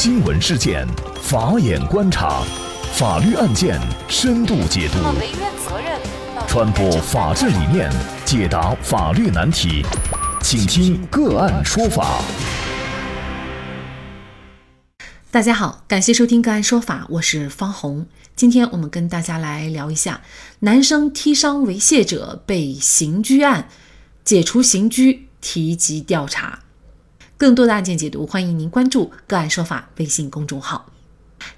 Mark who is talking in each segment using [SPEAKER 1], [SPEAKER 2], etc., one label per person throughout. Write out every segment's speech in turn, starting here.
[SPEAKER 1] 新闻事件，法眼观察，法律案件深度解读，传播法治理念，解答法律难题，请听个案说法。
[SPEAKER 2] 大家好，感谢收听个案说法，我是方红。今天我们跟大家来聊一下男生踢伤猥亵者被刑拘案，解除刑拘，提及调查。更多的案件解读，欢迎您关注“个案说法”微信公众号。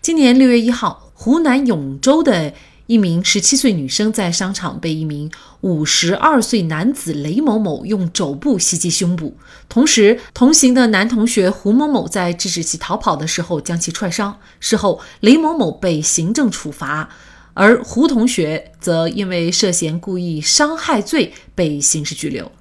[SPEAKER 2] 今年六月一号，湖南永州的一名十七岁女生在商场被一名五十二岁男子雷某某用肘部袭击胸部，同时同行的男同学胡某某在制止其逃跑的时候将其踹伤。事后，雷某某被行政处罚，而胡同学则因为涉嫌故意伤害罪被刑事拘留。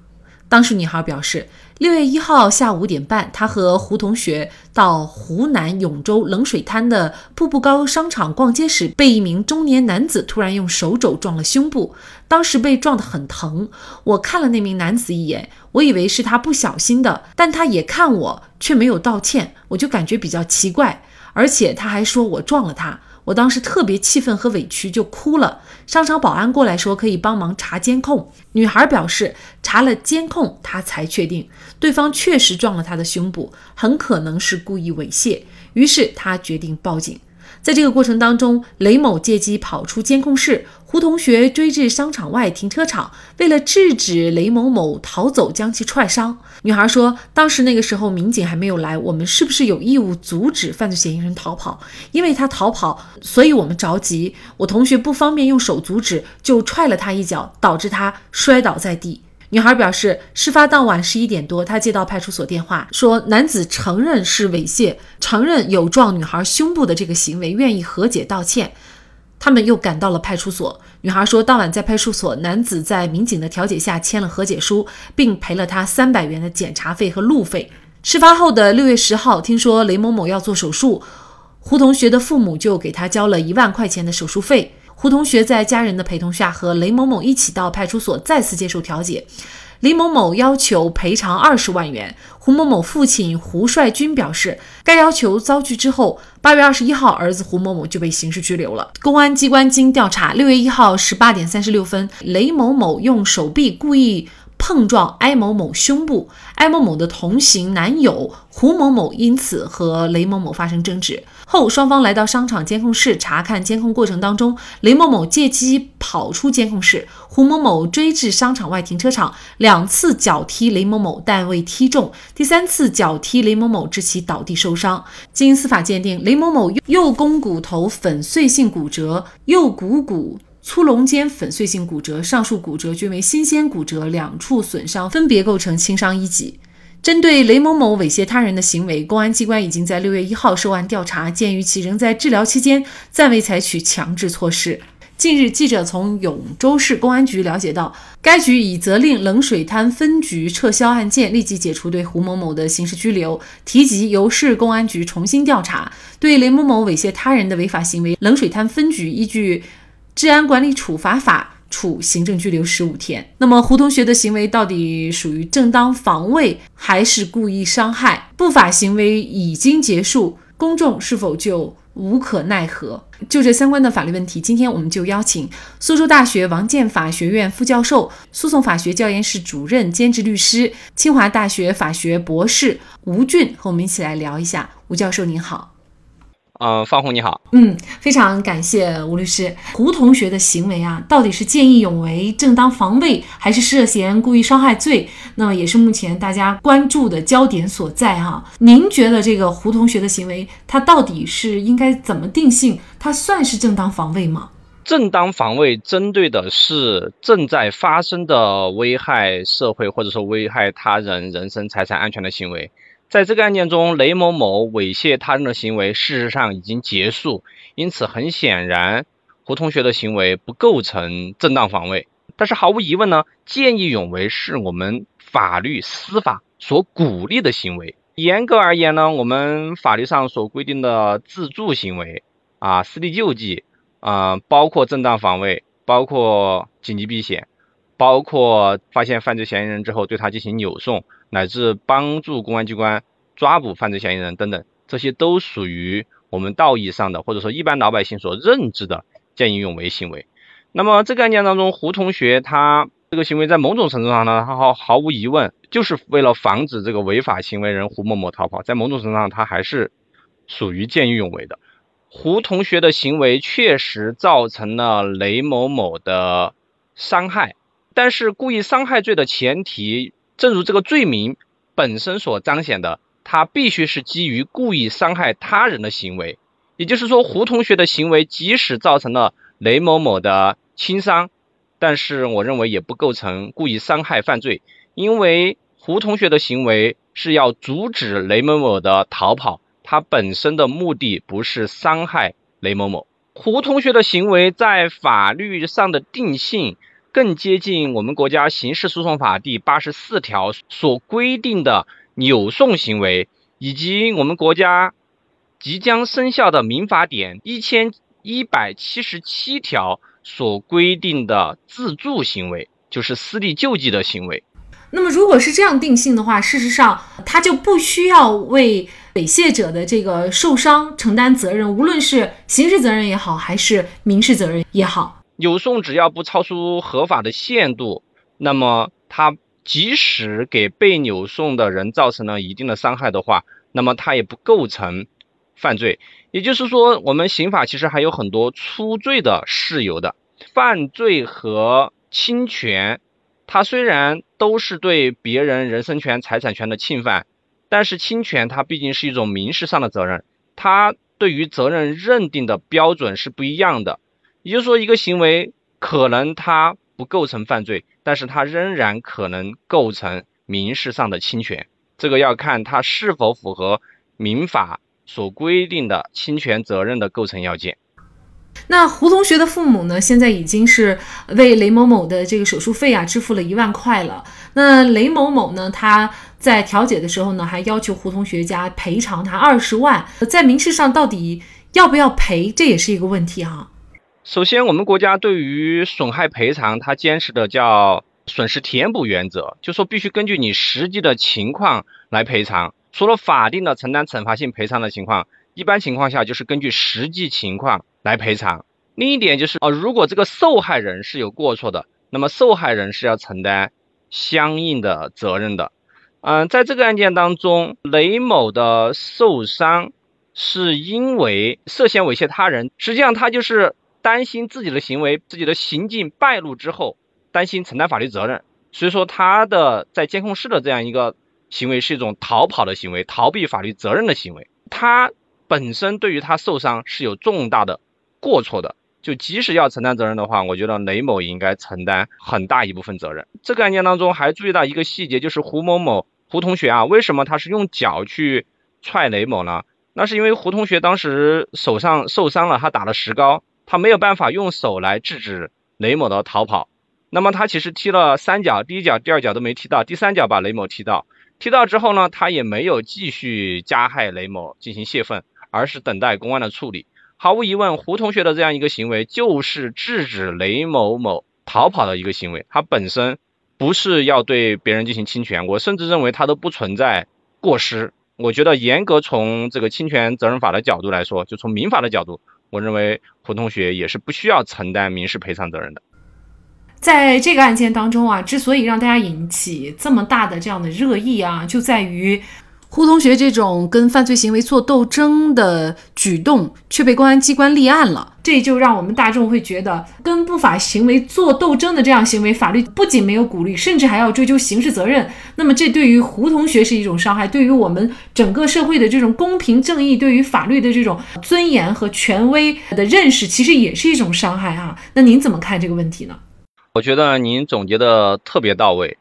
[SPEAKER 2] 当事女孩表示。六月一号下午五点半，她和胡同学到湖南永州冷水滩的步步高商场逛街时，被一名中年男子突然用手肘撞了胸部，当时被撞得很疼。我看了那名男子一眼，我以为是他不小心的，但他也看我，却没有道歉，我就感觉比较奇怪，而且他还说我撞了他。我当时特别气愤和委屈，就哭了。商场保安过来说可以帮忙查监控。女孩表示查了监控，她才确定对方确实撞了她的胸部，很可能是故意猥亵。于是她决定报警。在这个过程当中，雷某借机跑出监控室，胡同学追至商场外停车场，为了制止雷某某逃走，将其踹伤。女孩说，当时那个时候民警还没有来，我们是不是有义务阻止犯罪嫌疑人逃跑？因为他逃跑，所以我们着急。我同学不方便用手阻止，就踹了他一脚，导致他摔倒在地。女孩表示，事发当晚十一点多，她接到派出所电话，说男子承认是猥亵，承认有撞女孩胸部的这个行为，愿意和解道歉。他们又赶到了派出所。女孩说，当晚在派出所，男子在民警的调解下签了和解书，并赔了她三百元的检查费和路费。事发后的六月十号，听说雷某某要做手术，胡同学的父母就给他交了一万块钱的手术费。胡同学在家人的陪同下和雷某某一起到派出所再次接受调解，李某某要求赔偿二十万元。胡某某父亲胡帅军表示，该要求遭拒之后，八月二十一号，儿子胡某某就被刑事拘留了。公安机关经调查，六月一号十八点三十六分，雷某某用手臂故意。碰撞艾某某胸部，艾某某的同行男友胡某某因此和雷某某发生争执后，双方来到商场监控室查看监控过程当中，雷某某借机跑出监控室，胡某某追至商场外停车场，两次脚踢雷某某，但未踢中，第三次脚踢雷某某致其倒地受伤。经司法鉴定，雷某某右肱骨头粉碎性骨折，右股骨。粗隆间粉碎性骨折，上述骨折均为新鲜骨折，两处损伤分别构成轻伤一级。针对雷某某猥亵他人的行为，公安机关已经在六月一号受案调查。鉴于其仍在治疗期间，暂未采取强制措施。近日，记者从永州市公安局了解到，该局已责令冷水滩分局撤销案件，立即解除对胡某某的刑事拘留，提及由市公安局重新调查。对雷某某猥亵他人的违法行为，冷水滩分局依据。治安管理处罚法处行政拘留十五天。那么胡同学的行为到底属于正当防卫还是故意伤害？不法行为已经结束，公众是否就无可奈何？就这相关的法律问题，今天我们就邀请苏州大学王建法学院副教授、诉讼法学教研室主任兼职律师、清华大学法学博士吴俊和我们一起来聊一下。吴教授您好。
[SPEAKER 3] 嗯，方红你好。
[SPEAKER 2] 嗯，非常感谢吴律师。胡同学的行为啊，到底是见义勇为、正当防卫，还是涉嫌故意伤害罪？那么也是目前大家关注的焦点所在哈。您觉得这个胡同学的行为，他到底是应该怎么定性？他算是正当防卫吗？
[SPEAKER 3] 正当防卫针对的是正在发生的危害社会或者说危害他人人身财产安全的行为。在这个案件中，雷某某猥亵他人的行为事实上已经结束，因此很显然，胡同学的行为不构成正当防卫。但是毫无疑问呢，见义勇为是我们法律司法所鼓励的行为。严格而言呢，我们法律上所规定的自助行为啊、私力救济啊，包括正当防卫，包括紧急避险。包括发现犯罪嫌疑人之后，对他进行扭送，乃至帮助公安机关抓捕犯罪嫌疑人等等，这些都属于我们道义上的，或者说一般老百姓所认知的见义勇为行为。那么这个案件当中，胡同学他这个行为在某种程度上呢，他毫毫无疑问就是为了防止这个违法行为人胡某某逃跑，在某种程度上他还是属于见义勇为的。胡同学的行为确实造成了雷某某的伤害，但是故意伤害罪的前提，正如这个罪名本身所彰显的，他必须是基于故意伤害他人的行为。也就是说，胡同学的行为即使造成了雷某某的轻伤，但是我认为也不构成故意伤害犯罪，因为胡同学的行为是要阻止雷某某的逃跑，他本身的目的不是伤害雷某某。胡同学的行为在法律上的定性更接近我们国家刑事诉讼法第八十四条所规定的扭送行为，以及我们国家即将生效的民法典一千。一百七十七条所规定的自助行为，就是私力救济的行为。
[SPEAKER 2] 那么，如果是这样定性的话，事实上他就不需要为猥亵者的这个受伤承担责任，无论是刑事责任也好，还是民事责任也好。
[SPEAKER 3] 扭送只要不超出合法的限度，那么他即使给被扭送的人造成了一定的伤害的话，那么他也不构成犯罪。也就是说，我们刑法其实还有很多出罪的事由的。犯罪和侵权，它虽然都是对别人人身权、财产权的侵犯，但是侵权它毕竟是一种民事上的责任，它对于责任认定的标准是不一样的。也就是说，一个行为可能它不构成犯罪，但是它仍然可能构成民事上的侵权。这个要看它是否符合民法。所规定的侵权责任的构成要件。
[SPEAKER 2] 那胡同学的父母呢？现在已经是为雷某某的这个手术费啊支付了一万块了。那雷某某呢？他在调解的时候呢，还要求胡同学家赔偿他二十万。在民事上到底要不要赔，这也是一个问题哈。
[SPEAKER 3] 首先，我们国家对于损害赔偿，它坚持的叫损失填补原则，就说必须根据你实际的情况来赔偿。除了法定的承担惩罚性赔偿的情况，一般情况下就是根据实际情况来赔偿。另一点就是，啊，如果这个受害人是有过错的，那么受害人是要承担相应的责任的。嗯，在这个案件当中，雷某的受伤是因为涉嫌猥亵他人，实际上他就是担心自己的行为、自己的行径败露之后，担心承担法律责任，所以说他的在监控室的这样一个。行为是一种逃跑的行为，逃避法律责任的行为。他本身对于他受伤是有重大的过错的，就即使要承担责任的话，我觉得雷某应该承担很大一部分责任。这个案件当中还注意到一个细节，就是胡某某胡同学啊，为什么他是用脚去踹雷某呢？那是因为胡同学当时手上受伤了，他打了石膏，他没有办法用手来制止雷某的逃跑。那么他其实踢了三脚，第一脚、第二脚都没踢到，第三脚把雷某踢到。踢到之后呢，他也没有继续加害雷某进行泄愤，而是等待公安的处理。毫无疑问，胡同学的这样一个行为就是制止雷某某逃跑的一个行为，他本身不是要对别人进行侵权，我甚至认为他都不存在过失。我觉得严格从这个侵权责任法的角度来说，就从民法的角度，我认为胡同学也是不需要承担民事赔偿责任的。
[SPEAKER 2] 在这个案件当中啊，之所以让大家引起这么大的这样的热议啊，就在于胡同学这种跟犯罪行为做斗争的举动却被公安机关立案了，这就让我们大众会觉得跟不法行为做斗争的这样行为，法律不仅没有鼓励，甚至还要追究刑事责任。那么这对于胡同学是一种伤害，对于我们整个社会的这种公平正义，对于法律的这种尊严和权威的认识，其实也是一种伤害啊。那您怎么看这个问题呢？
[SPEAKER 3] 我觉得您总结的特别到位，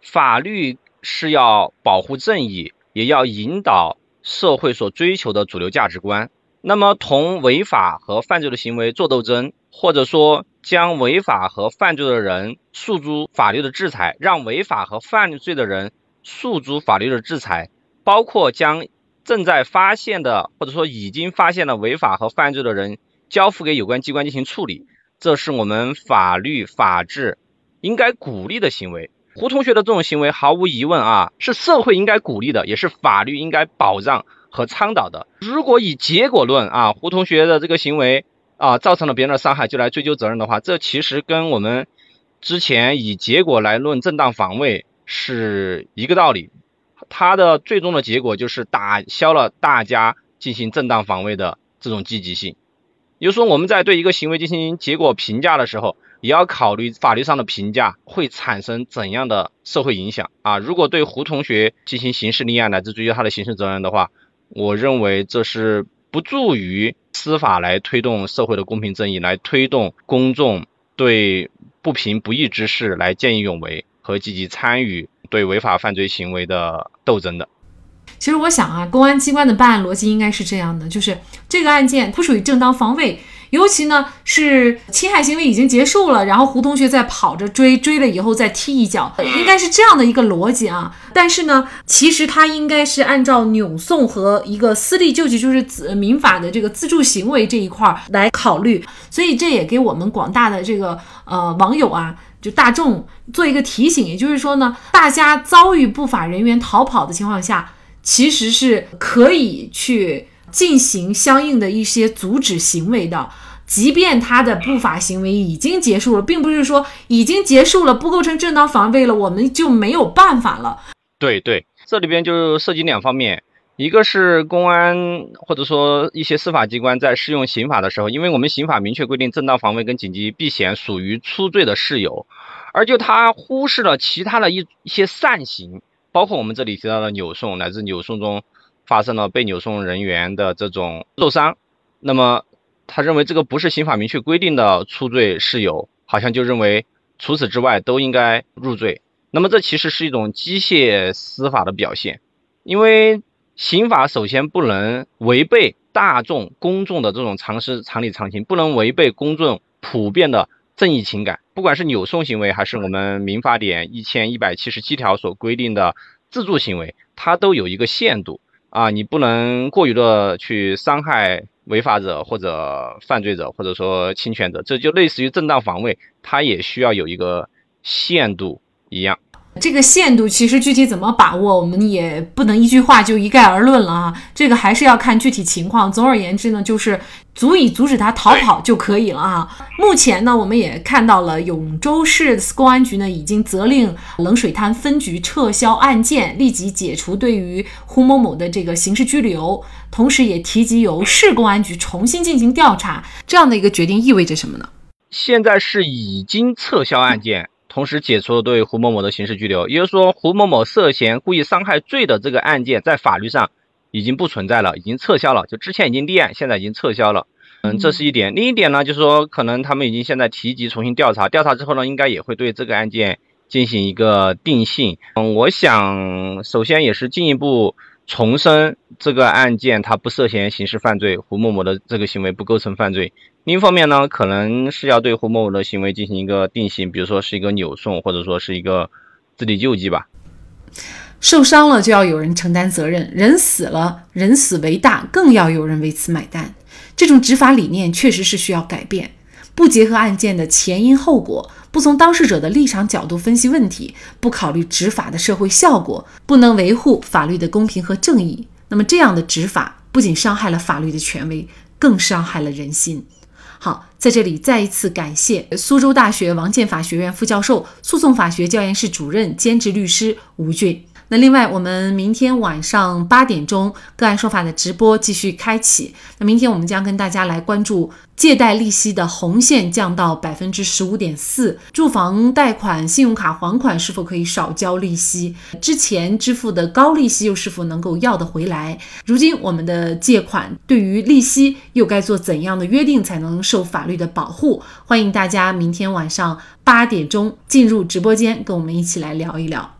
[SPEAKER 3] 法律是要保护正义，也要引导社会所追求的主流价值观。那么，同违法和犯罪的行为做斗争，或者说将违法和犯罪的人诉诸法律的制裁，让违法和犯罪的人诉诸法律的制裁，包括将正在发现的或者说已经发现了违法和犯罪的人交付给有关机关进行处理。这是我们法律法治应该鼓励的行为。胡同学的这种行为，毫无疑问啊，是社会应该鼓励的，也是法律应该保障和倡导的。如果以结果论啊，胡同学的这个行为啊造成了别人的伤害，就来追究责任的话，这其实跟我们之前以结果来论正当防卫是一个道理。他的最终的结果就是打消了大家进行正当防卫的这种积极性。也就是说，我们在对一个行为进行结果评价的时候，也要考虑法律上的评价会产生怎样的社会影响啊。如果对胡同学进行刑事立案乃至追究他的刑事责任的话，我认为这是不助于司法来推动社会的公平正义，来推动公众对不平不义之事来见义勇为和积极参与对违法犯罪行为的斗争的。
[SPEAKER 2] 其实我想啊，公安机关的办案逻辑应该是这样的：就是这个案件不属于正当防卫，尤其呢是侵害行为已经结束了，然后胡同学在跑着追，追了以后再踢一脚，应该是这样的一个逻辑啊。但是呢，其实他应该是按照扭送和一个私立救济，就是民法的这个自助行为这一块来考虑。所以这也给我们广大的这个呃网友啊，就大众做一个提醒，也就是说呢，大家遭遇不法人员逃跑的情况下。其实是可以去进行相应的一些阻止行为的，即便他的不法行为已经结束了，并不是说已经结束了不构成正当防卫了，我们就没有办法了。
[SPEAKER 3] 对对，这里边就涉及两方面，一个是公安或者说一些司法机关在适用刑法的时候，因为我们刑法明确规定正当防卫跟紧急避险属于初罪的事由，而就他忽视了其他的一一些善行。包括我们这里提到的扭送，乃至扭送中发生了被扭送人员的这种受伤，那么他认为这个不是刑法明确规定的出罪事由，好像就认为除此之外都应该入罪。那么这其实是一种机械司法的表现，因为刑法首先不能违背大众公众的这种常识、常理、常情，不能违背公众普遍的。正义情感，不管是扭送行为，还是我们民法典一千一百七十七条所规定的自助行为，它都有一个限度啊，你不能过于的去伤害违法者或者犯罪者或者说侵权者，这就类似于正当防卫，它也需要有一个限度一样。
[SPEAKER 2] 这个限度其实具体怎么把握，我们也不能一句话就一概而论了啊。这个还是要看具体情况。总而言之呢，就是足以阻止他逃跑就可以了啊。目前呢，我们也看到了永州市公安局呢已经责令冷水滩分局撤销案件，立即解除对于胡某某的这个刑事拘留，同时也提及由市公安局重新进行调查。这样的一个决定意味着什么呢？
[SPEAKER 3] 现在是已经撤销案件。同时解除了对胡某某的刑事拘留，也就是说，胡某某涉嫌故意伤害罪的这个案件在法律上已经不存在了，已经撤销了。就之前已经立案，现在已经撤销了。嗯，这是一点。另一点呢，就是说，可能他们已经现在提及重新调查，调查之后呢，应该也会对这个案件进行一个定性。嗯，我想首先也是进一步。重申这个案件它不涉嫌刑事犯罪，胡某某的这个行为不构成犯罪。另一方面呢，可能是要对胡某某的行为进行一个定性，比如说是一个扭送，或者说是一个自力救济吧。
[SPEAKER 2] 受伤了就要有人承担责任，人死了，人死为大，更要有人为此买单。这种执法理念确实是需要改变，不结合案件的前因后果。不从当事者的立场角度分析问题，不考虑执法的社会效果，不能维护法律的公平和正义，那么这样的执法不仅伤害了法律的权威，更伤害了人心。好，在这里再一次感谢苏州大学王建法学院副教授、诉讼法学教研室主任兼职律师吴俊。那另外，我们明天晚上八点钟个案说法的直播继续开启。那明天我们将跟大家来关注借贷利息的红线降到百分之十五点四，住房贷款、信用卡还款是否可以少交利息？之前支付的高利息又是否能够要得回来？如今我们的借款对于利息又该做怎样的约定才能受法律的保护？欢迎大家明天晚上八点钟进入直播间，跟我们一起来聊一聊。